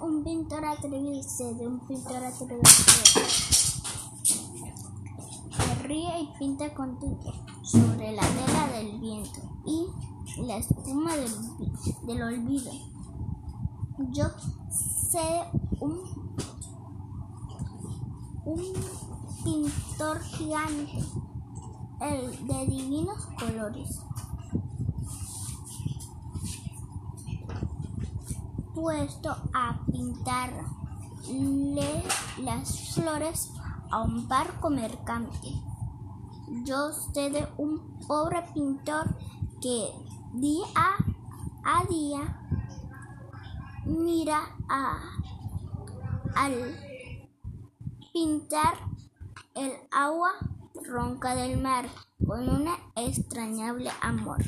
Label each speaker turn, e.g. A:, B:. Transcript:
A: un pintor atrevido, sé de un pintor atrevido que ríe y pinta contigo sobre la tela del viento y la espuma del, del olvido. Yo sé un, un pintor gigante, el de divinos colores. Puesto a pintarle las flores a un barco mercante. Yo sé de un pobre pintor que día a día mira a, al pintar el agua ronca del mar con un extrañable amor.